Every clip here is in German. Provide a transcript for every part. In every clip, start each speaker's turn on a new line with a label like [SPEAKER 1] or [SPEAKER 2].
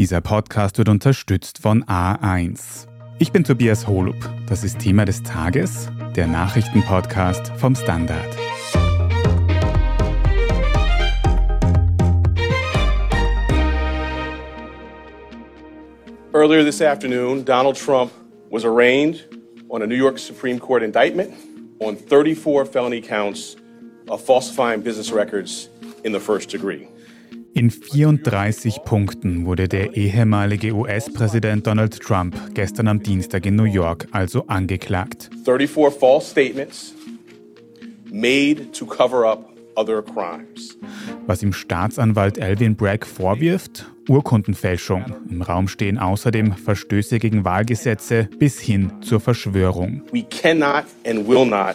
[SPEAKER 1] Dieser Podcast wird unterstützt von A1. Ich bin Tobias Holub. Das ist Thema des Tages, der Nachrichtenpodcast vom Standard.
[SPEAKER 2] Earlier this afternoon, Donald Trump was arraigned on a New York Supreme Court indictment on 34 felony counts of falsifying business records in the first degree.
[SPEAKER 1] In 34 Punkten wurde der ehemalige US-Präsident Donald Trump gestern am Dienstag in New York also angeklagt.
[SPEAKER 2] 34 false statements made to cover up other crimes.
[SPEAKER 1] Was ihm Staatsanwalt Alvin Bragg vorwirft? Urkundenfälschung. Im Raum stehen außerdem Verstöße gegen Wahlgesetze bis hin zur Verschwörung.
[SPEAKER 2] We cannot and will not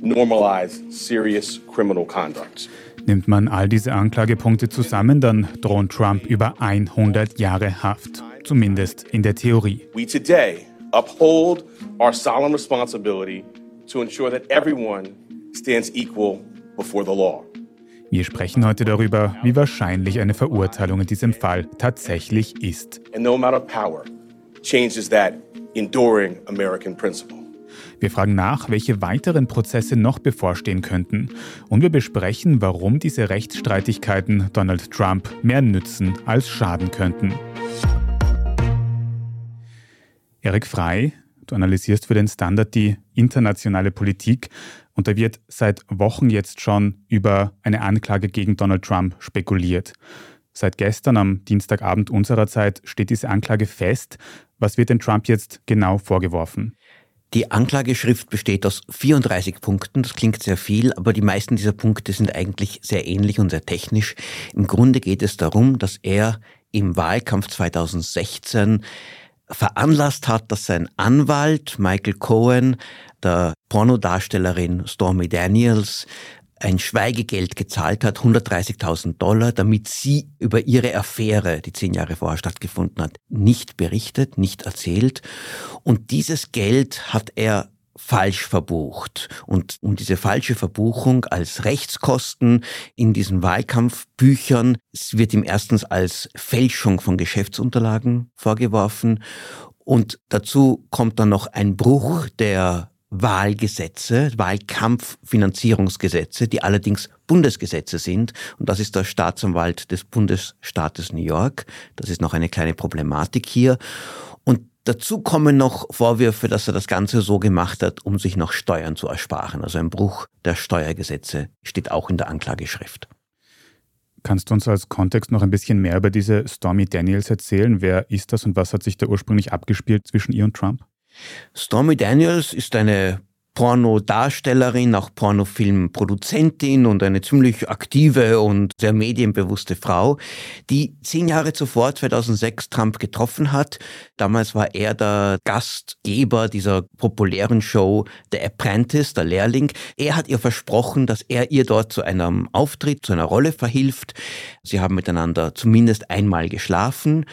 [SPEAKER 2] normalize serious criminal conduct.
[SPEAKER 1] Nimmt man all diese Anklagepunkte zusammen, dann drohen Trump über 100 Jahre Haft, zumindest in der Theorie.
[SPEAKER 2] We today uphold our solemn responsibility to ensure that everyone stands equal before the law.
[SPEAKER 1] Wir sprechen heute darüber, wie wahrscheinlich eine Verurteilung in diesem Fall tatsächlich ist.
[SPEAKER 2] And no amount of power changes that enduring American principle.
[SPEAKER 1] Wir fragen nach, welche weiteren Prozesse noch bevorstehen könnten. Und wir besprechen, warum diese Rechtsstreitigkeiten Donald Trump mehr nützen als schaden könnten. Erik Frei, du analysierst für den Standard die internationale Politik und da wird seit Wochen jetzt schon über eine Anklage gegen Donald Trump spekuliert. Seit gestern am Dienstagabend unserer Zeit steht diese Anklage fest. Was wird denn Trump jetzt genau vorgeworfen?
[SPEAKER 3] Die Anklageschrift besteht aus 34 Punkten. Das klingt sehr viel, aber die meisten dieser Punkte sind eigentlich sehr ähnlich und sehr technisch. Im Grunde geht es darum, dass er im Wahlkampf 2016 veranlasst hat, dass sein Anwalt Michael Cohen der Pornodarstellerin Stormy Daniels ein Schweigegeld gezahlt hat, 130.000 Dollar, damit sie über ihre Affäre, die zehn Jahre vorher stattgefunden hat, nicht berichtet, nicht erzählt. Und dieses Geld hat er falsch verbucht. Und um diese falsche Verbuchung als Rechtskosten in diesen Wahlkampfbüchern wird ihm erstens als Fälschung von Geschäftsunterlagen vorgeworfen. Und dazu kommt dann noch ein Bruch der Wahlgesetze, Wahlkampffinanzierungsgesetze, die allerdings Bundesgesetze sind. Und das ist der Staatsanwalt des Bundesstaates New York. Das ist noch eine kleine Problematik hier. Und dazu kommen noch Vorwürfe, dass er das Ganze so gemacht hat, um sich noch Steuern zu ersparen. Also ein Bruch der Steuergesetze steht auch in der Anklageschrift.
[SPEAKER 1] Kannst du uns als Kontext noch ein bisschen mehr über diese Stormy Daniels erzählen? Wer ist das und was hat sich da ursprünglich abgespielt zwischen ihr und Trump?
[SPEAKER 3] Stormy Daniels ist eine Pornodarstellerin, auch Pornofilmproduzentin und eine ziemlich aktive und sehr medienbewusste Frau, die zehn Jahre zuvor, 2006, Trump getroffen hat. Damals war er der Gastgeber dieser populären Show The Apprentice, der Lehrling. Er hat ihr versprochen, dass er ihr dort zu einem Auftritt, zu einer Rolle verhilft. Sie haben miteinander zumindest einmal geschlafen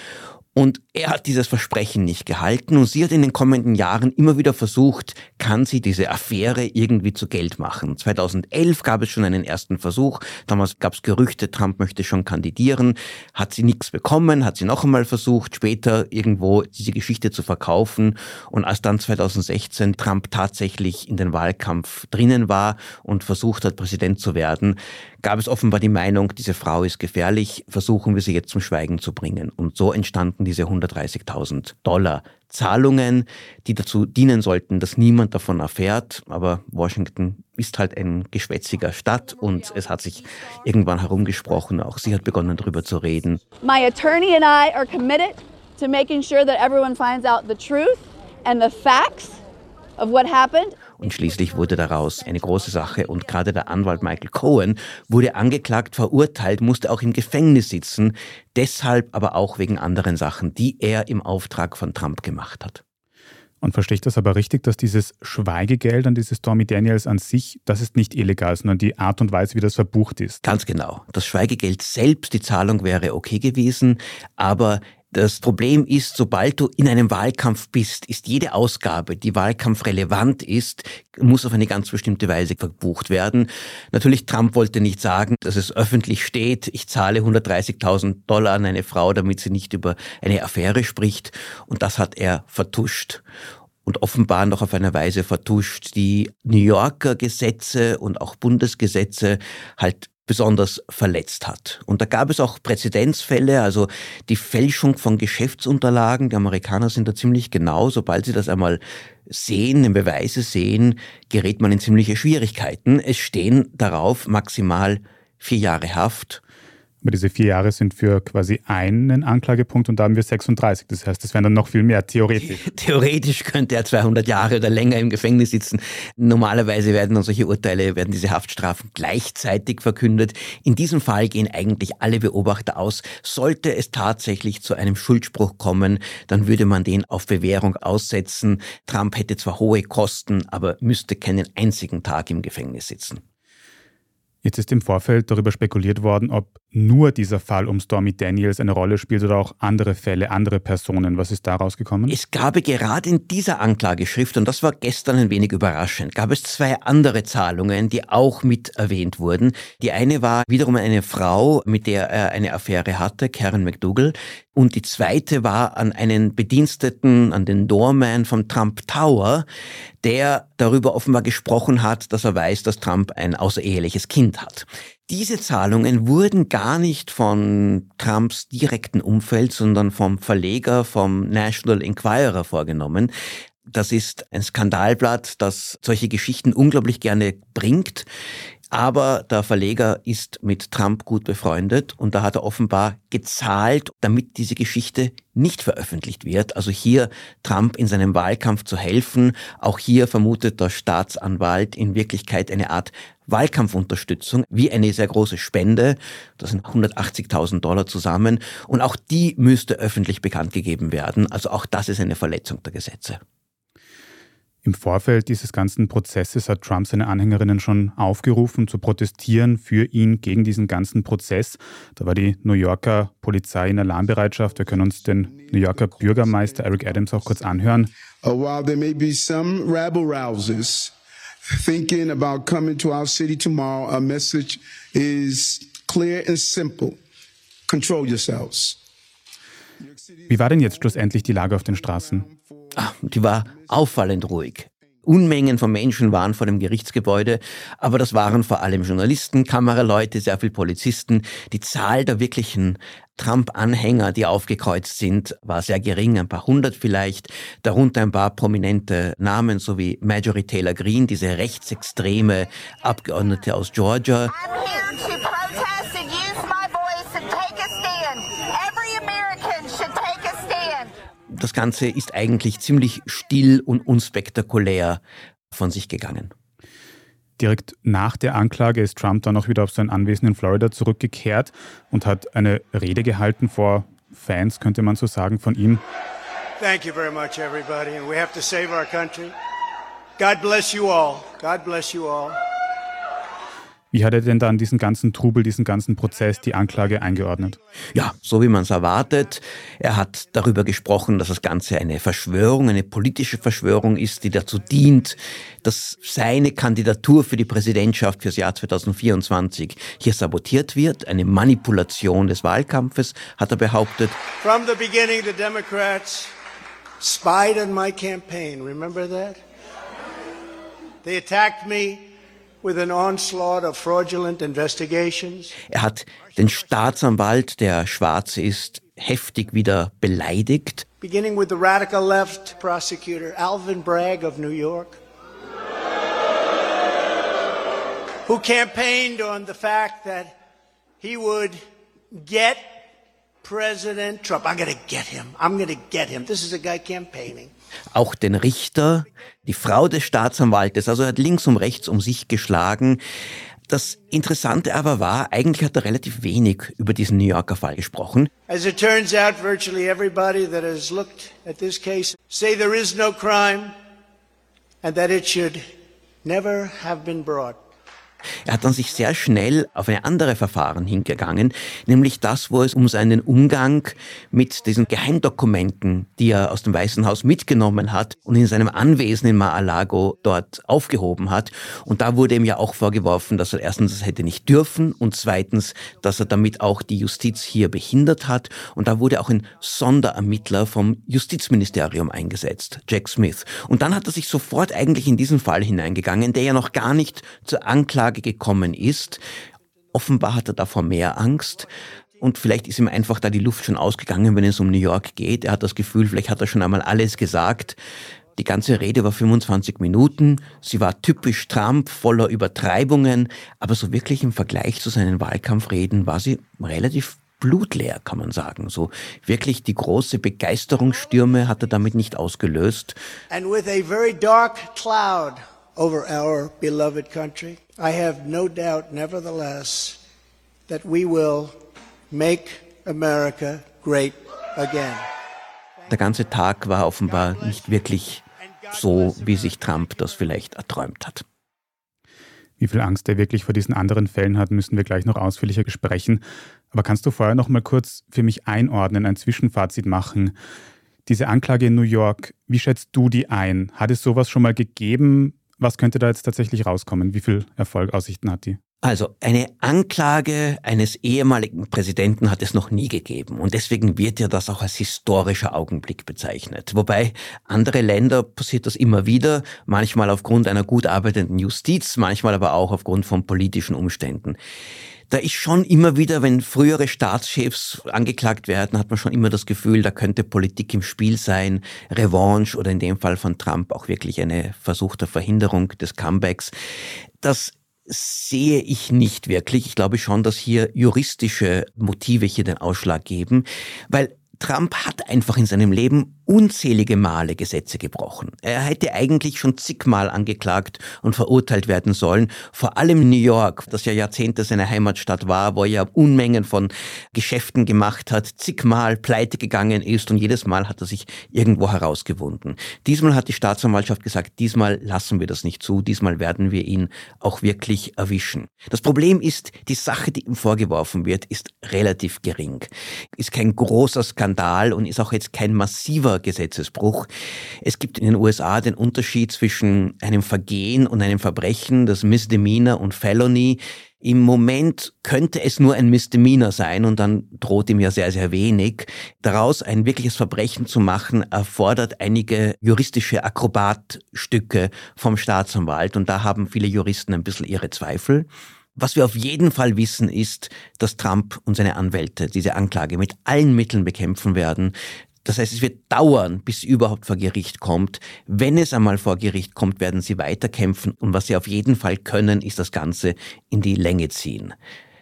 [SPEAKER 3] und er hat dieses Versprechen nicht gehalten und sie hat in den kommenden Jahren immer wieder versucht, kann sie diese Affäre irgendwie zu Geld machen. 2011 gab es schon einen ersten Versuch, damals gab es Gerüchte, Trump möchte schon kandidieren, hat sie nichts bekommen, hat sie noch einmal versucht, später irgendwo diese Geschichte zu verkaufen und als dann 2016 Trump tatsächlich in den Wahlkampf drinnen war und versucht hat, Präsident zu werden, gab es offenbar die Meinung, diese Frau ist gefährlich, versuchen wir sie jetzt zum Schweigen zu bringen. Und so entstanden diese 130.000 Dollar Zahlungen, die dazu dienen sollten, dass niemand davon erfährt. Aber Washington ist halt ein geschwätziger Stadt und es hat sich irgendwann herumgesprochen. Auch sie hat begonnen, darüber zu reden.
[SPEAKER 4] My attorney and I are committed to making sure that everyone finds out the truth and the facts of what happened.
[SPEAKER 3] Und schließlich wurde daraus eine große Sache und gerade der Anwalt Michael Cohen wurde angeklagt, verurteilt, musste auch im Gefängnis sitzen, deshalb aber auch wegen anderen Sachen, die er im Auftrag von Trump gemacht hat.
[SPEAKER 1] Und verstehe ich das aber richtig, dass dieses Schweigegeld an diese Stormy Daniels an sich, das ist nicht illegal, sondern die Art und Weise, wie das verbucht ist?
[SPEAKER 3] Ganz genau. Das Schweigegeld selbst, die Zahlung wäre okay gewesen, aber Das Problem ist, sobald du in einem Wahlkampf bist, ist jede Ausgabe, die wahlkampfrelevant ist, muss auf eine ganz bestimmte Weise verbucht werden. Natürlich, Trump wollte nicht sagen, dass es öffentlich steht, ich zahle 130.000 Dollar an eine Frau, damit sie nicht über eine Affäre spricht. Und das hat er vertuscht und offenbar noch auf eine Weise vertuscht, die New Yorker Gesetze und auch Bundesgesetze halt besonders verletzt hat. Und da gab es auch Präzedenzfälle, also die Fälschung von Geschäftsunterlagen. Die Amerikaner sind da ziemlich genau. Sobald sie das einmal sehen, in Beweise sehen, gerät man in ziemliche Schwierigkeiten. Es stehen darauf maximal vier Jahre Haft
[SPEAKER 1] aber diese vier Jahre sind für quasi einen Anklagepunkt und da haben wir 36. Das heißt, das wären dann noch viel mehr, theoretisch.
[SPEAKER 3] Theoretisch könnte er 200 Jahre oder länger im Gefängnis sitzen. Normalerweise werden dann solche Urteile, werden diese Haftstrafen gleichzeitig verkündet. In diesem Fall gehen eigentlich alle Beobachter aus. Sollte es tatsächlich zu einem Schuldspruch kommen, dann würde man den auf Bewährung aussetzen. Trump hätte zwar hohe Kosten, aber müsste keinen einzigen Tag im Gefängnis sitzen.
[SPEAKER 1] Jetzt ist im Vorfeld darüber spekuliert worden, ob nur dieser Fall um Stormy Daniels eine Rolle spielt oder auch andere Fälle, andere Personen. Was ist da rausgekommen?
[SPEAKER 3] Es gab gerade in dieser Anklageschrift, und das war gestern ein wenig überraschend, gab es zwei andere Zahlungen, die auch mit erwähnt wurden. Die eine war wiederum eine Frau, mit der er eine Affäre hatte, Karen McDougall. Und die zweite war an einen Bediensteten, an den Doorman vom Trump Tower, der darüber offenbar gesprochen hat, dass er weiß, dass Trump ein außereheliches Kind hat. Diese Zahlungen wurden gar nicht von Trumps direkten Umfeld, sondern vom Verleger, vom National Enquirer vorgenommen. Das ist ein Skandalblatt, das solche Geschichten unglaublich gerne bringt. Aber der Verleger ist mit Trump gut befreundet und da hat er offenbar gezahlt, damit diese Geschichte nicht veröffentlicht wird. Also hier Trump in seinem Wahlkampf zu helfen. Auch hier vermutet der Staatsanwalt in Wirklichkeit eine Art Wahlkampfunterstützung wie eine sehr große Spende. Das sind 180.000 Dollar zusammen. Und auch die müsste öffentlich bekannt gegeben werden. Also auch das ist eine Verletzung der Gesetze.
[SPEAKER 1] Im Vorfeld dieses ganzen Prozesses hat Trump seine Anhängerinnen schon aufgerufen, zu protestieren für ihn gegen diesen ganzen Prozess. Da war die New Yorker Polizei in Alarmbereitschaft. Wir können uns den New Yorker Bürgermeister Eric Adams auch kurz anhören.
[SPEAKER 5] Uh, while there may be some rabble rousers thinking about coming to our city tomorrow, our message is clear and simple. Control yourselves.
[SPEAKER 1] Wie war denn jetzt schlussendlich die Lage auf den Straßen?
[SPEAKER 3] Ach, die war auffallend ruhig. Unmengen von Menschen waren vor dem Gerichtsgebäude, aber das waren vor allem Journalisten, Kameraleute, sehr viele Polizisten. Die Zahl der wirklichen Trump-Anhänger, die aufgekreuzt sind, war sehr gering, ein paar hundert vielleicht, darunter ein paar prominente Namen, so wie Marjorie Taylor Greene, diese rechtsextreme Abgeordnete aus Georgia. Das Ganze ist eigentlich ziemlich still und unspektakulär von sich gegangen.
[SPEAKER 1] Direkt nach der Anklage ist Trump dann auch wieder auf sein Anwesen in Florida zurückgekehrt und hat eine Rede gehalten vor Fans, könnte man so sagen, von ihm. Thank you very much, everybody. And we have to save our country. God bless you all. God bless you all. Wie hat er denn dann diesen ganzen Trubel, diesen ganzen Prozess, die Anklage eingeordnet?
[SPEAKER 3] Ja, so wie man es erwartet. Er hat darüber gesprochen, dass das Ganze eine Verschwörung, eine politische Verschwörung ist, die dazu dient, dass seine Kandidatur für die Präsidentschaft fürs Jahr 2024 hier sabotiert wird. Eine Manipulation des Wahlkampfes, hat er behauptet. From the beginning, the Democrats spied on my campaign. Remember that? They attacked me er hat den Staatsanwalt, der schwarz ist, heftig wieder beleidigt. Beginning with the radical left prosecutor Alvin Bragg of New York, who campaigned on the fact that he would get President Trump. I'm going to get him. I'm going to get him. This is a guy campaigning auch den Richter, die Frau des Staatsanwaltes, also er hat links und rechts um sich geschlagen. Das Interessante aber war, eigentlich hat er relativ wenig über diesen New Yorker Fall gesprochen. As it turns out, virtually everybody that has looked at this case say there is no crime and that it should never have been brought. Er hat dann sich sehr schnell auf eine andere Verfahren hingegangen, nämlich das, wo es um seinen Umgang mit diesen Geheimdokumenten, die er aus dem Weißen Haus mitgenommen hat und in seinem Anwesen in Mar-a-Lago dort aufgehoben hat. Und da wurde ihm ja auch vorgeworfen, dass er erstens das hätte nicht dürfen und zweitens, dass er damit auch die Justiz hier behindert hat. Und da wurde auch ein Sonderermittler vom Justizministerium eingesetzt, Jack Smith. Und dann hat er sich sofort eigentlich in diesen Fall hineingegangen, der ja noch gar nicht zur Anklage gekommen ist. Offenbar hat er davor mehr Angst. Und vielleicht ist ihm einfach da die Luft schon ausgegangen, wenn es um New York geht. Er hat das Gefühl, vielleicht hat er schon einmal alles gesagt. Die ganze Rede war 25 Minuten. Sie war typisch Trump, voller Übertreibungen. Aber so wirklich im Vergleich zu seinen Wahlkampfreden war sie relativ blutleer, kann man sagen. So wirklich die große Begeisterungsstürme hat er damit nicht ausgelöst.
[SPEAKER 6] And with a very dark cloud over our beloved country, I have no doubt, nevertheless, that we will make America great again.
[SPEAKER 3] Der ganze Tag war offenbar nicht wirklich so, wie sich Trump das vielleicht erträumt hat.
[SPEAKER 1] Wie viel Angst er wirklich vor diesen anderen Fällen hat, müssen wir gleich noch ausführlicher besprechen. Aber kannst du vorher noch mal kurz für mich einordnen, ein Zwischenfazit machen? Diese Anklage in New York, wie schätzt du die ein? Hat es sowas schon mal gegeben? Was könnte da jetzt tatsächlich rauskommen? Wie viel Erfolgaussichten hat die?
[SPEAKER 3] Also eine Anklage eines ehemaligen Präsidenten hat es noch nie gegeben und deswegen wird ja das auch als historischer Augenblick bezeichnet. Wobei andere Länder passiert das immer wieder, manchmal aufgrund einer gut arbeitenden Justiz, manchmal aber auch aufgrund von politischen Umständen. Da ist schon immer wieder, wenn frühere Staatschefs angeklagt werden, hat man schon immer das Gefühl, da könnte Politik im Spiel sein, Revanche oder in dem Fall von Trump auch wirklich eine versuchte Verhinderung des Comebacks. Das sehe ich nicht wirklich. Ich glaube schon, dass hier juristische Motive hier den Ausschlag geben, weil Trump hat einfach in seinem Leben unzählige Male Gesetze gebrochen. Er hätte eigentlich schon zigmal angeklagt und verurteilt werden sollen. Vor allem New York, das ja Jahrzehnte seine Heimatstadt war, wo er ja Unmengen von Geschäften gemacht hat, zigmal pleite gegangen ist und jedes Mal hat er sich irgendwo herausgewunden. Diesmal hat die Staatsanwaltschaft gesagt, diesmal lassen wir das nicht zu, diesmal werden wir ihn auch wirklich erwischen. Das Problem ist, die Sache, die ihm vorgeworfen wird, ist relativ gering. Ist kein großer Skandal und ist auch jetzt kein massiver Gesetzesbruch. Es gibt in den USA den Unterschied zwischen einem Vergehen und einem Verbrechen, das Misdemeanor und Felony. Im Moment könnte es nur ein Misdemeanor sein und dann droht ihm ja sehr, sehr wenig. Daraus ein wirkliches Verbrechen zu machen, erfordert einige juristische Akrobatstücke vom Staatsanwalt und da haben viele Juristen ein bisschen ihre Zweifel. Was wir auf jeden Fall wissen, ist, dass Trump und seine Anwälte diese Anklage mit allen Mitteln bekämpfen werden. Das heißt, es wird dauern, bis sie überhaupt vor Gericht kommt. Wenn es einmal vor Gericht kommt, werden sie weiterkämpfen. Und was sie auf jeden Fall können, ist das Ganze in die Länge ziehen.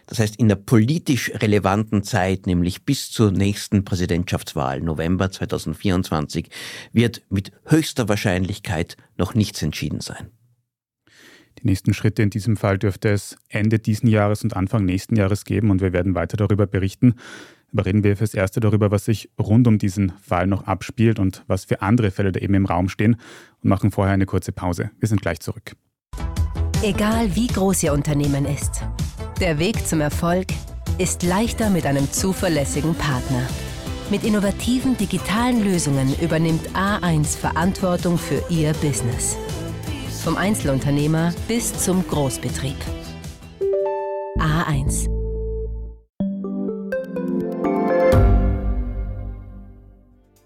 [SPEAKER 3] Das heißt, in der politisch relevanten Zeit, nämlich bis zur nächsten Präsidentschaftswahl, November 2024, wird mit höchster Wahrscheinlichkeit noch nichts entschieden sein.
[SPEAKER 1] Die nächsten Schritte in diesem Fall dürfte es Ende diesen Jahres und Anfang nächsten Jahres geben und wir werden weiter darüber berichten. Aber reden wir fürs Erste darüber, was sich rund um diesen Fall noch abspielt und was für andere Fälle da eben im Raum stehen und machen vorher eine kurze Pause. Wir sind gleich zurück.
[SPEAKER 7] Egal wie groß Ihr Unternehmen ist, der Weg zum Erfolg ist leichter mit einem zuverlässigen Partner. Mit innovativen digitalen Lösungen übernimmt A1 Verantwortung für Ihr Business. Vom Einzelunternehmer bis zum Großbetrieb. A1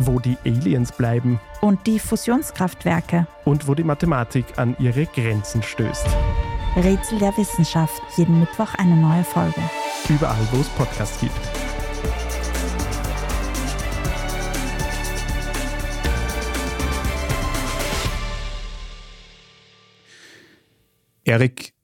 [SPEAKER 8] wo die Aliens bleiben
[SPEAKER 9] und die Fusionskraftwerke
[SPEAKER 8] und wo die Mathematik an ihre Grenzen stößt.
[SPEAKER 9] Rätsel der Wissenschaft, jeden Mittwoch eine neue Folge.
[SPEAKER 8] Überall, wo es Podcasts gibt.
[SPEAKER 1] Erik,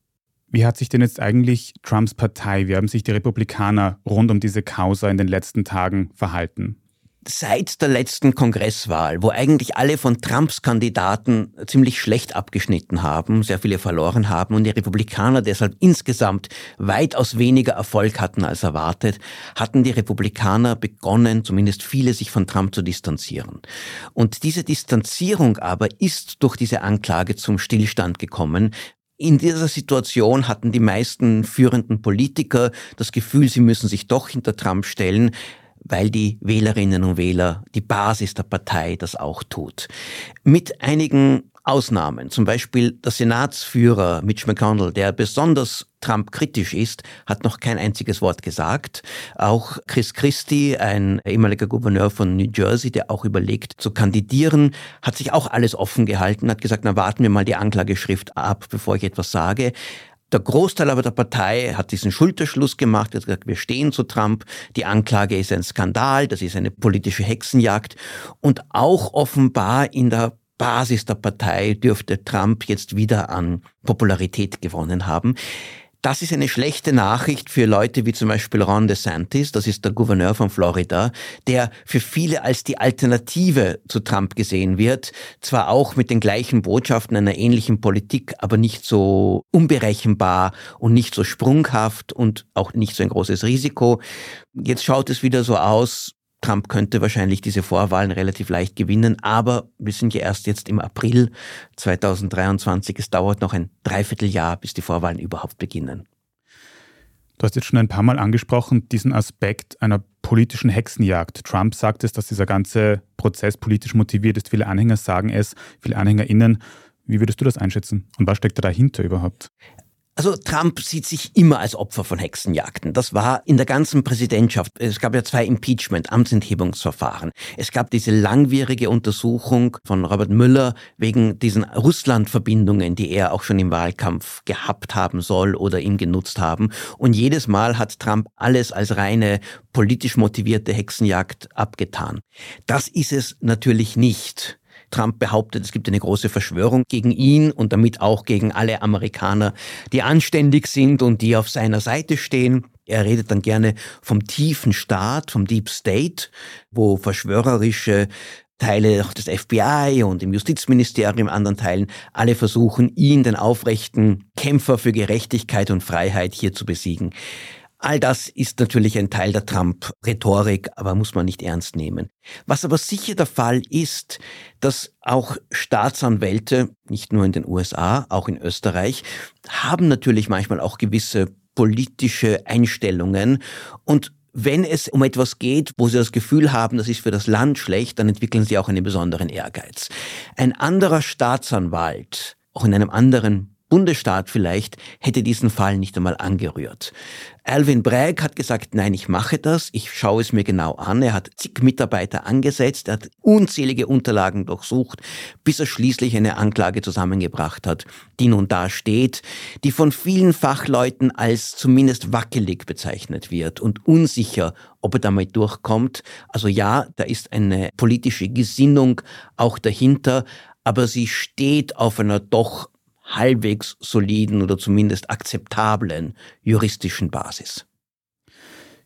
[SPEAKER 1] Wie hat sich denn jetzt eigentlich Trumps Partei, wie haben sich die Republikaner rund um diese Causa in den letzten Tagen verhalten?
[SPEAKER 3] Seit der letzten Kongresswahl, wo eigentlich alle von Trumps Kandidaten ziemlich schlecht abgeschnitten haben, sehr viele verloren haben und die Republikaner deshalb insgesamt weitaus weniger Erfolg hatten als erwartet, hatten die Republikaner begonnen, zumindest viele, sich von Trump zu distanzieren. Und diese Distanzierung aber ist durch diese Anklage zum Stillstand gekommen, in dieser Situation hatten die meisten führenden Politiker das Gefühl, sie müssen sich doch hinter Trump stellen weil die Wählerinnen und Wähler, die Basis der Partei das auch tut. Mit einigen Ausnahmen, zum Beispiel der Senatsführer Mitch McConnell, der besonders Trump-kritisch ist, hat noch kein einziges Wort gesagt. Auch Chris Christie, ein ehemaliger Gouverneur von New Jersey, der auch überlegt zu kandidieren, hat sich auch alles offen gehalten, hat gesagt, na warten wir mal die Anklageschrift ab, bevor ich etwas sage. Der Großteil aber der Partei hat diesen Schulterschluss gemacht, hat gesagt, wir stehen zu Trump, die Anklage ist ein Skandal, das ist eine politische Hexenjagd und auch offenbar in der Basis der Partei dürfte Trump jetzt wieder an Popularität gewonnen haben. Das ist eine schlechte Nachricht für Leute wie zum Beispiel Ron DeSantis, das ist der Gouverneur von Florida, der für viele als die Alternative zu Trump gesehen wird, zwar auch mit den gleichen Botschaften einer ähnlichen Politik, aber nicht so unberechenbar und nicht so sprunghaft und auch nicht so ein großes Risiko. Jetzt schaut es wieder so aus, Trump könnte wahrscheinlich diese Vorwahlen relativ leicht gewinnen, aber wir sind ja erst jetzt im April 2023. Es dauert noch ein Dreivierteljahr, bis die Vorwahlen überhaupt beginnen.
[SPEAKER 1] Du hast jetzt schon ein paar Mal angesprochen, diesen Aspekt einer politischen Hexenjagd. Trump sagt es, dass dieser ganze Prozess politisch motiviert ist. Viele Anhänger sagen es, viele AnhängerInnen. Wie würdest du das einschätzen? Und was steckt da dahinter überhaupt?
[SPEAKER 3] Also Trump sieht sich immer als Opfer von Hexenjagden. Das war in der ganzen Präsidentschaft. Es gab ja zwei Impeachment, Amtsenthebungsverfahren. Es gab diese langwierige Untersuchung von Robert Müller wegen diesen Russland-Verbindungen, die er auch schon im Wahlkampf gehabt haben soll oder ihm genutzt haben. Und jedes Mal hat Trump alles als reine politisch motivierte Hexenjagd abgetan. Das ist es natürlich nicht. Trump behauptet, es gibt eine große Verschwörung gegen ihn und damit auch gegen alle Amerikaner, die anständig sind und die auf seiner Seite stehen. Er redet dann gerne vom tiefen Staat, vom Deep State, wo verschwörerische Teile des FBI und im Justizministerium, anderen Teilen, alle versuchen, ihn, den aufrechten Kämpfer für Gerechtigkeit und Freiheit, hier zu besiegen. All das ist natürlich ein Teil der Trump-Rhetorik, aber muss man nicht ernst nehmen. Was aber sicher der Fall ist, dass auch Staatsanwälte, nicht nur in den USA, auch in Österreich, haben natürlich manchmal auch gewisse politische Einstellungen und wenn es um etwas geht, wo sie das Gefühl haben, das ist für das Land schlecht, dann entwickeln sie auch einen besonderen Ehrgeiz. Ein anderer Staatsanwalt, auch in einem anderen Bundesstaat vielleicht hätte diesen Fall nicht einmal angerührt. Alvin Bragg hat gesagt, nein, ich mache das, ich schaue es mir genau an. Er hat zig Mitarbeiter angesetzt, er hat unzählige Unterlagen durchsucht, bis er schließlich eine Anklage zusammengebracht hat, die nun da steht, die von vielen Fachleuten als zumindest wackelig bezeichnet wird und unsicher, ob er damit durchkommt. Also ja, da ist eine politische Gesinnung auch dahinter, aber sie steht auf einer doch halbwegs soliden oder zumindest akzeptablen juristischen Basis.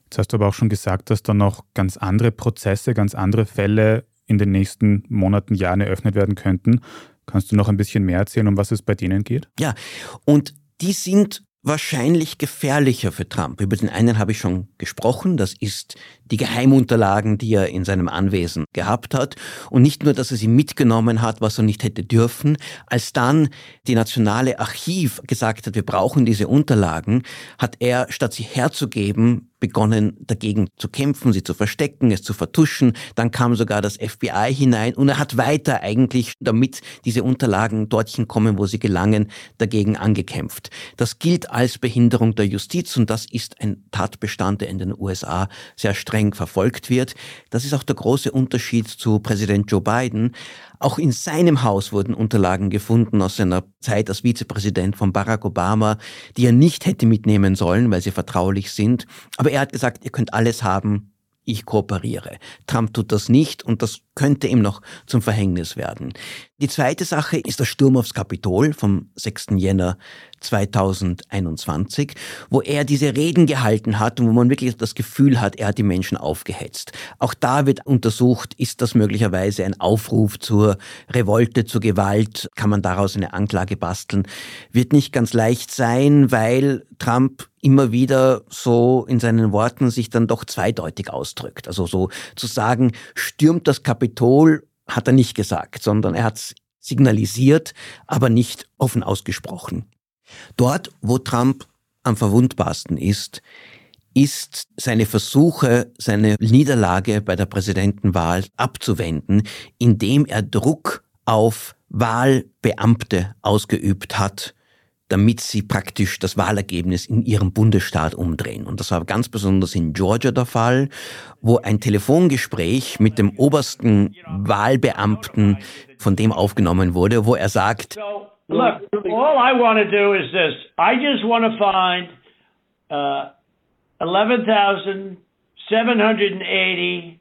[SPEAKER 1] Jetzt hast du aber auch schon gesagt, dass da noch ganz andere Prozesse, ganz andere Fälle in den nächsten Monaten, Jahren eröffnet werden könnten. Kannst du noch ein bisschen mehr erzählen, um was es bei denen geht?
[SPEAKER 3] Ja, und die sind wahrscheinlich gefährlicher für Trump. Über den einen habe ich schon gesprochen, das ist die Geheimunterlagen, die er in seinem Anwesen gehabt hat. Und nicht nur, dass er sie mitgenommen hat, was er nicht hätte dürfen, als dann die Nationale Archiv gesagt hat, wir brauchen diese Unterlagen, hat er, statt sie herzugeben, begonnen dagegen zu kämpfen, sie zu verstecken, es zu vertuschen. Dann kam sogar das FBI hinein und er hat weiter eigentlich, damit diese Unterlagen dorthin kommen, wo sie gelangen, dagegen angekämpft. Das gilt als Behinderung der Justiz und das ist ein Tatbestand, der in den USA sehr streng verfolgt wird. Das ist auch der große Unterschied zu Präsident Joe Biden. Auch in seinem Haus wurden Unterlagen gefunden aus seiner Zeit als Vizepräsident von Barack Obama, die er nicht hätte mitnehmen sollen, weil sie vertraulich sind. Aber er hat gesagt, ihr könnt alles haben, ich kooperiere. Trump tut das nicht und das könnte ihm noch zum Verhängnis werden. Die zweite Sache ist der Sturm aufs Kapitol vom 6. Jänner 2021, wo er diese Reden gehalten hat und wo man wirklich das Gefühl hat, er hat die Menschen aufgehetzt. Auch da wird untersucht, ist das möglicherweise ein Aufruf zur Revolte, zur Gewalt? Kann man daraus eine Anklage basteln? Wird nicht ganz leicht sein, weil Trump immer wieder so in seinen Worten sich dann doch zweideutig ausdrückt. Also so zu sagen, stürmt das Kapitol hat er nicht gesagt, sondern er hat es signalisiert, aber nicht offen ausgesprochen. Dort, wo Trump am verwundbarsten ist, ist seine Versuche, seine Niederlage bei der Präsidentenwahl abzuwenden, indem er Druck auf Wahlbeamte ausgeübt hat, damit sie praktisch das Wahlergebnis in ihrem Bundesstaat umdrehen. Und das war ganz besonders in Georgia der Fall, wo ein Telefongespräch mit dem obersten Wahlbeamten von dem aufgenommen wurde, wo er sagt,
[SPEAKER 10] Look, all I want to do is this. I just want to find uh, 11,780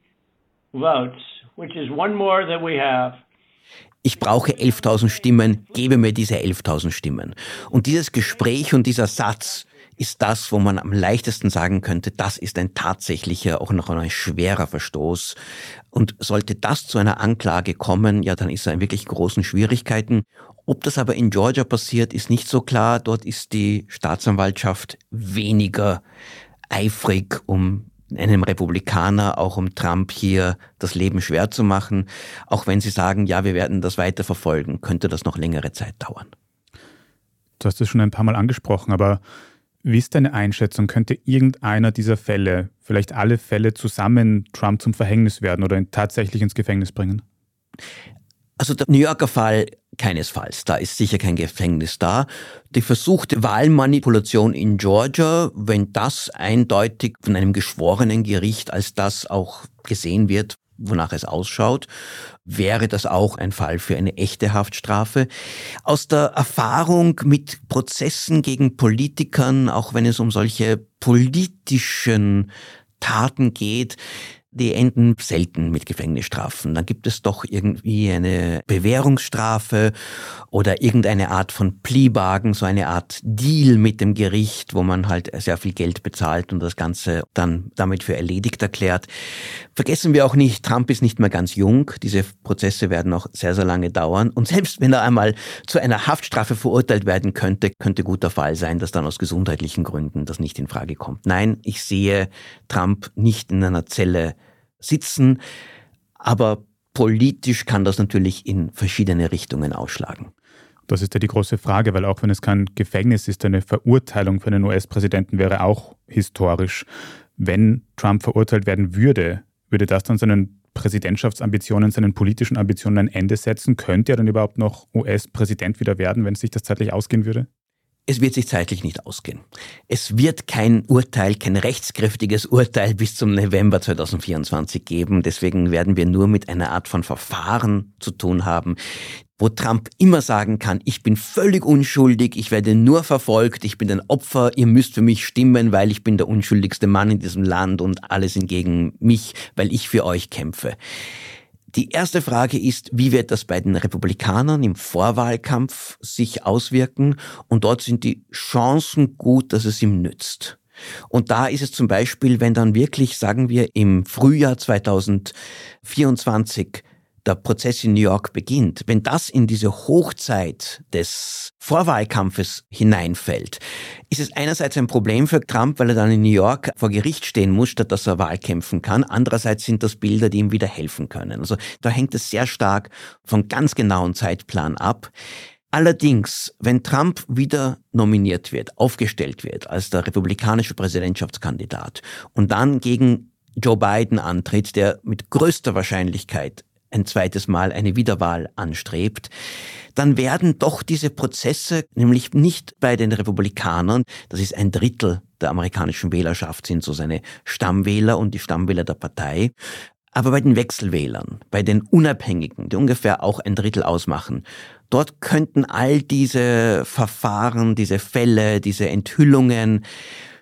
[SPEAKER 10] votes, which is one more than we have
[SPEAKER 3] ich brauche 11.000 Stimmen, gebe mir diese 11.000 Stimmen. Und dieses Gespräch und dieser Satz ist das, wo man am leichtesten sagen könnte, das ist ein tatsächlicher, auch noch ein schwerer Verstoß. Und sollte das zu einer Anklage kommen, ja, dann ist er in wirklich großen Schwierigkeiten. Ob das aber in Georgia passiert, ist nicht so klar. Dort ist die Staatsanwaltschaft weniger eifrig, um einem Republikaner, auch um Trump hier das Leben schwer zu machen. Auch wenn sie sagen, ja, wir werden das weiter verfolgen, könnte das noch längere Zeit dauern.
[SPEAKER 1] Du hast es schon ein paar Mal angesprochen, aber wie ist deine Einschätzung? Könnte irgendeiner dieser Fälle, vielleicht alle Fälle zusammen Trump zum Verhängnis werden oder ihn tatsächlich ins Gefängnis bringen?
[SPEAKER 3] Also der New Yorker Fall keinesfalls. Da ist sicher kein Gefängnis da. Die versuchte Wahlmanipulation in Georgia, wenn das eindeutig von einem geschworenen Gericht als das auch gesehen wird, wonach es ausschaut, wäre das auch ein Fall für eine echte Haftstrafe. Aus der Erfahrung mit Prozessen gegen Politikern, auch wenn es um solche politischen Taten geht, die enden selten mit Gefängnisstrafen. Dann gibt es doch irgendwie eine Bewährungsstrafe oder irgendeine Art von Pleabargen, so eine Art Deal mit dem Gericht, wo man halt sehr viel Geld bezahlt und das Ganze dann damit für erledigt erklärt. Vergessen wir auch nicht, Trump ist nicht mehr ganz jung. Diese Prozesse werden noch sehr, sehr lange dauern. Und selbst wenn er einmal zu einer Haftstrafe verurteilt werden könnte, könnte guter Fall sein, dass dann aus gesundheitlichen Gründen das nicht in Frage kommt. Nein, ich sehe Trump nicht in einer Zelle sitzen. Aber politisch kann das natürlich in verschiedene Richtungen ausschlagen.
[SPEAKER 1] Das ist ja die große Frage, weil auch wenn es kein Gefängnis ist, eine Verurteilung für einen US-Präsidenten wäre auch historisch. Wenn Trump verurteilt werden würde, würde das dann seinen Präsidentschaftsambitionen, seinen politischen Ambitionen ein Ende setzen? Könnte er dann überhaupt noch US-Präsident wieder werden, wenn sich das zeitlich ausgehen würde?
[SPEAKER 3] Es wird sich zeitlich nicht ausgehen. Es wird kein Urteil, kein rechtskräftiges Urteil bis zum November 2024 geben. Deswegen werden wir nur mit einer Art von Verfahren zu tun haben, wo Trump immer sagen kann, ich bin völlig unschuldig, ich werde nur verfolgt, ich bin ein Opfer, ihr müsst für mich stimmen, weil ich bin der unschuldigste Mann in diesem Land und alle sind gegen mich, weil ich für euch kämpfe. Die erste Frage ist, wie wird das bei den Republikanern im Vorwahlkampf sich auswirken? Und dort sind die Chancen gut, dass es ihm nützt. Und da ist es zum Beispiel, wenn dann wirklich, sagen wir, im Frühjahr 2024 der Prozess in New York beginnt, wenn das in diese Hochzeit des Vorwahlkampfes hineinfällt, ist es einerseits ein Problem für Trump, weil er dann in New York vor Gericht stehen muss, statt dass er Wahl kämpfen kann. Andererseits sind das Bilder, die ihm wieder helfen können. Also da hängt es sehr stark vom ganz genauen Zeitplan ab. Allerdings, wenn Trump wieder nominiert wird, aufgestellt wird als der republikanische Präsidentschaftskandidat und dann gegen Joe Biden antritt, der mit größter Wahrscheinlichkeit ein zweites Mal eine Wiederwahl anstrebt, dann werden doch diese Prozesse, nämlich nicht bei den Republikanern, das ist ein Drittel der amerikanischen Wählerschaft, sind so seine Stammwähler und die Stammwähler der Partei, Aber bei den Wechselwählern, bei den Unabhängigen, die ungefähr auch ein Drittel ausmachen, dort könnten all diese Verfahren, diese Fälle, diese Enthüllungen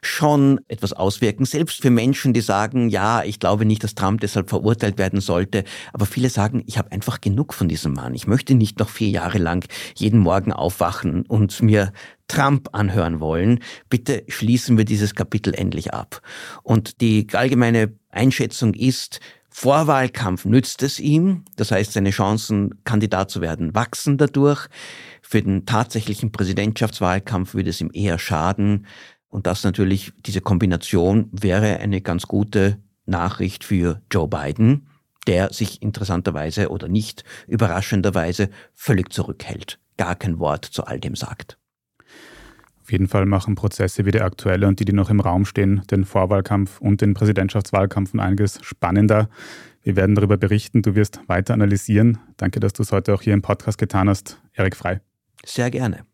[SPEAKER 3] schon etwas auswirken, selbst für Menschen, die sagen, ja, ich glaube nicht, dass Trump deshalb verurteilt werden sollte, aber viele sagen, ich habe einfach genug von diesem Mann. Ich möchte nicht noch vier Jahre lang jeden Morgen aufwachen und mir Trump anhören wollen. Bitte schließen wir dieses Kapitel endlich ab. Und die allgemeine Einschätzung ist, Vorwahlkampf nützt es ihm, das heißt, seine Chancen, Kandidat zu werden, wachsen dadurch. Für den tatsächlichen Präsidentschaftswahlkampf würde es ihm eher schaden. Und das natürlich, diese Kombination wäre eine ganz gute Nachricht für Joe Biden, der sich interessanterweise oder nicht überraschenderweise völlig zurückhält, gar kein Wort zu all dem sagt.
[SPEAKER 1] Auf jeden Fall machen Prozesse wie der aktuelle und die, die noch im Raum stehen, den Vorwahlkampf und den Präsidentschaftswahlkampf um einiges spannender. Wir werden darüber berichten, du wirst weiter analysieren. Danke, dass du es heute auch hier im Podcast getan hast. Erik Frei.
[SPEAKER 3] Sehr gerne.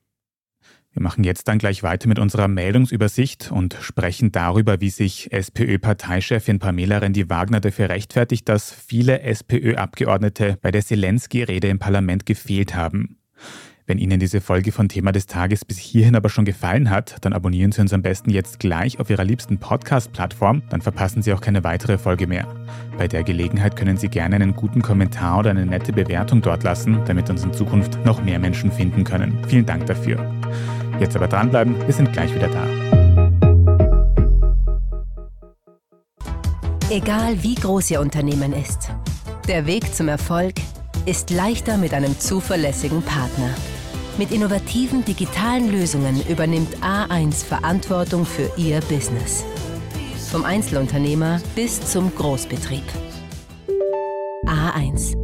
[SPEAKER 1] Wir machen jetzt dann gleich weiter mit unserer Meldungsübersicht und sprechen darüber, wie sich SPÖ-Parteichefin Pamela Rendi-Wagner dafür rechtfertigt, dass viele SPÖ-Abgeordnete bei der Zelensky-Rede im Parlament gefehlt haben. Wenn Ihnen diese Folge von Thema des Tages bis hierhin aber schon gefallen hat, dann abonnieren Sie uns am besten jetzt gleich auf Ihrer liebsten Podcast-Plattform, dann verpassen Sie auch keine weitere Folge mehr. Bei der Gelegenheit können Sie gerne einen guten Kommentar oder eine nette Bewertung dort lassen, damit uns in Zukunft noch mehr Menschen finden können. Vielen Dank dafür. Jetzt aber dranbleiben, wir sind gleich wieder da.
[SPEAKER 7] Egal wie groß Ihr Unternehmen ist, der Weg zum Erfolg ist leichter mit einem zuverlässigen Partner. Mit innovativen digitalen Lösungen übernimmt A1 Verantwortung für Ihr Business. Vom Einzelunternehmer bis zum Großbetrieb. A1.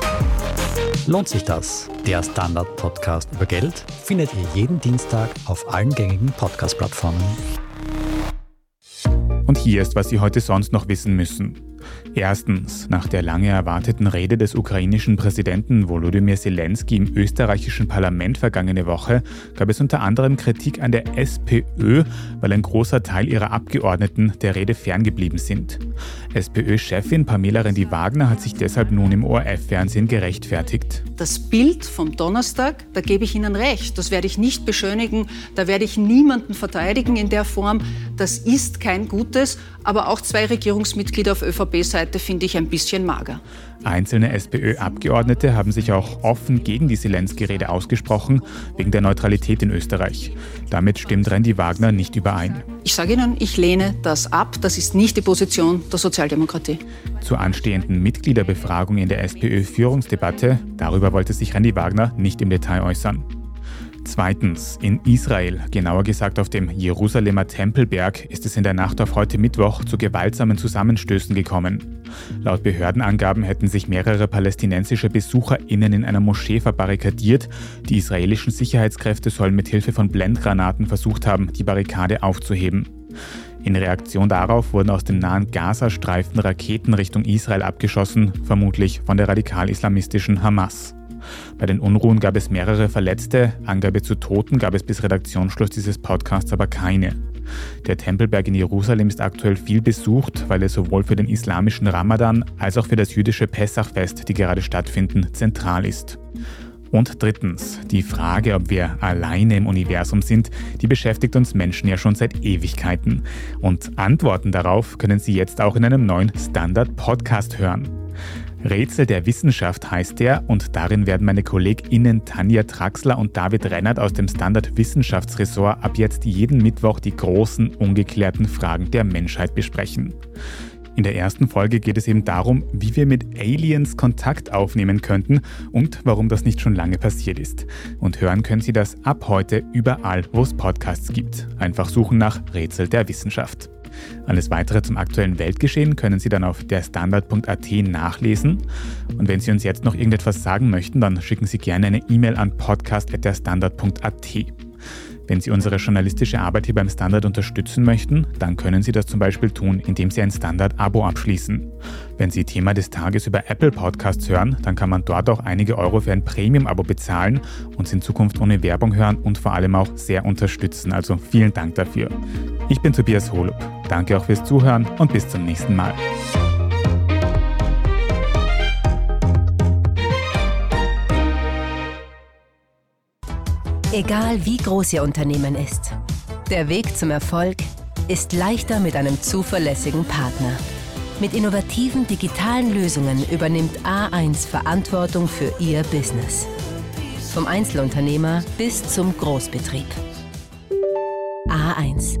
[SPEAKER 11] Lohnt sich das? Der Standard-Podcast über Geld findet ihr jeden Dienstag auf allen gängigen Podcast-Plattformen.
[SPEAKER 1] Und hier ist, was Sie heute sonst noch wissen müssen. Erstens, nach der lange erwarteten Rede des ukrainischen Präsidenten Volodymyr Zelensky im österreichischen Parlament vergangene Woche gab es unter anderem Kritik an der SPÖ, weil ein großer Teil ihrer Abgeordneten der Rede ferngeblieben sind. SPÖ-Chefin Pamela Rendi-Wagner hat sich deshalb nun im ORF-Fernsehen gerechtfertigt.
[SPEAKER 12] Das Bild vom Donnerstag, da gebe ich Ihnen recht, das werde ich nicht beschönigen, da werde ich niemanden verteidigen in der Form. Das ist kein gutes, aber auch zwei Regierungsmitglieder auf ÖVP-Seite finde ich ein bisschen mager.
[SPEAKER 1] Einzelne SPÖ-Abgeordnete haben sich auch offen gegen die Zelensky-Rede ausgesprochen, wegen der Neutralität in Österreich. Damit stimmt Randy Wagner nicht überein.
[SPEAKER 12] Ich sage Ihnen, ich lehne das ab. Das ist nicht die Position der Sozialdemokratie.
[SPEAKER 1] Zur anstehenden Mitgliederbefragung in der SPÖ-Führungsdebatte, darüber wollte sich Randy Wagner nicht im Detail äußern. Zweitens, in Israel, genauer gesagt auf dem Jerusalemer Tempelberg, ist es in der Nacht auf heute Mittwoch zu gewaltsamen Zusammenstößen gekommen. Laut Behördenangaben hätten sich mehrere palästinensische BesucherInnen in einer Moschee verbarrikadiert. Die israelischen Sicherheitskräfte sollen mit Hilfe von Blendgranaten versucht haben, die Barrikade aufzuheben. In Reaktion darauf wurden aus dem nahen Gazastreifen Raketen Richtung Israel abgeschossen, vermutlich von der radikal-islamistischen Hamas. Bei den Unruhen gab es mehrere Verletzte, Angabe zu Toten gab es bis Redaktionsschluss dieses Podcasts aber keine. Der Tempelberg in Jerusalem ist aktuell viel besucht, weil er sowohl für den islamischen Ramadan als auch für das jüdische Pessachfest, die gerade stattfinden, zentral ist. Und drittens, die Frage, ob wir alleine im Universum sind, die beschäftigt uns Menschen ja schon seit Ewigkeiten. Und Antworten darauf können Sie jetzt auch in einem neuen Standard-Podcast hören. Rätsel der Wissenschaft heißt der und darin werden meine KollegInnen Tanja Traxler und David Rennert aus dem Standard Wissenschaftsressort ab jetzt jeden Mittwoch die großen, ungeklärten Fragen der Menschheit besprechen. In der ersten Folge geht es eben darum, wie wir mit Aliens Kontakt aufnehmen könnten und warum das nicht schon lange passiert ist. Und hören können Sie das ab heute überall, wo es Podcasts gibt. Einfach suchen nach Rätsel der Wissenschaft. Alles weitere zum aktuellen Weltgeschehen können Sie dann auf derstandard.at nachlesen. Und wenn Sie uns jetzt noch irgendetwas sagen möchten, dann schicken Sie gerne eine E-Mail an podcast.derstandard.at. Wenn Sie unsere journalistische Arbeit hier beim Standard unterstützen möchten, dann können Sie das zum Beispiel tun, indem Sie ein Standard-Abo abschließen. Wenn Sie Thema des Tages über Apple Podcasts hören, dann kann man dort auch einige Euro für ein Premium-Abo bezahlen, uns in Zukunft ohne Werbung hören und vor allem auch sehr unterstützen. Also vielen Dank dafür. Ich bin Tobias Holub. Danke auch fürs Zuhören und bis zum nächsten Mal.
[SPEAKER 7] Egal wie groß Ihr Unternehmen ist, der Weg zum Erfolg ist leichter mit einem zuverlässigen Partner. Mit innovativen digitalen Lösungen übernimmt A1 Verantwortung für Ihr Business. Vom Einzelunternehmer bis zum Großbetrieb. A1.